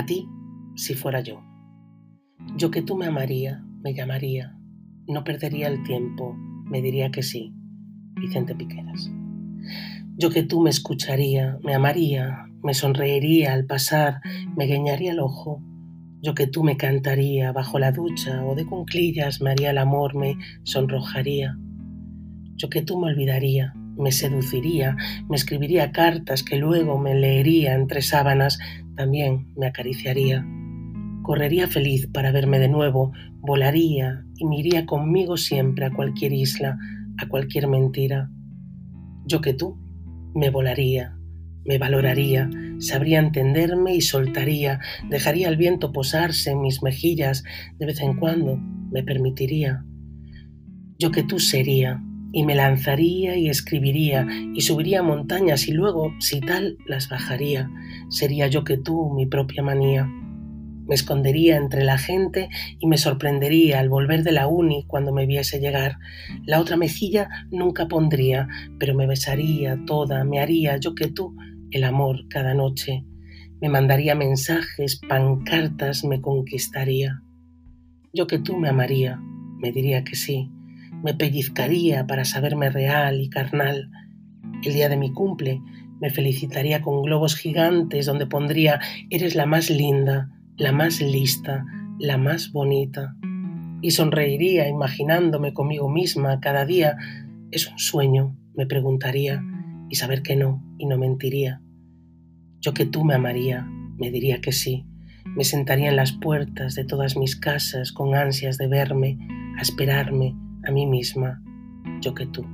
A ti, si fuera yo. Yo que tú me amaría, me llamaría, no perdería el tiempo, me diría que sí. Vicente Piqueras. Yo que tú me escucharía, me amaría, me sonreiría al pasar, me guiñaría el ojo. Yo que tú me cantaría bajo la ducha o de cunclillas me haría el amor, me sonrojaría. Yo que tú me olvidaría, me seduciría, me escribiría cartas que luego me leería entre sábanas, también me acariciaría. Correría feliz para verme de nuevo, volaría y me iría conmigo siempre a cualquier isla, a cualquier mentira. Yo que tú me volaría, me valoraría, sabría entenderme y soltaría, dejaría el viento posarse en mis mejillas, de vez en cuando me permitiría. Yo que tú sería, y me lanzaría y escribiría y subiría montañas y luego, si tal, las bajaría. Sería yo que tú mi propia manía. Me escondería entre la gente y me sorprendería al volver de la uni cuando me viese llegar. La otra mejilla nunca pondría, pero me besaría toda, me haría yo que tú el amor cada noche. Me mandaría mensajes, pancartas, me conquistaría. Yo que tú me amaría, me diría que sí me pellizcaría para saberme real y carnal. El día de mi cumple me felicitaría con globos gigantes donde pondría Eres la más linda, la más lista, la más bonita. Y sonreiría imaginándome conmigo misma cada día. ¿Es un sueño? me preguntaría, y saber que no, y no mentiría. Yo que tú me amaría, me diría que sí. Me sentaría en las puertas de todas mis casas con ansias de verme, a esperarme, a mí misma, yo que tú.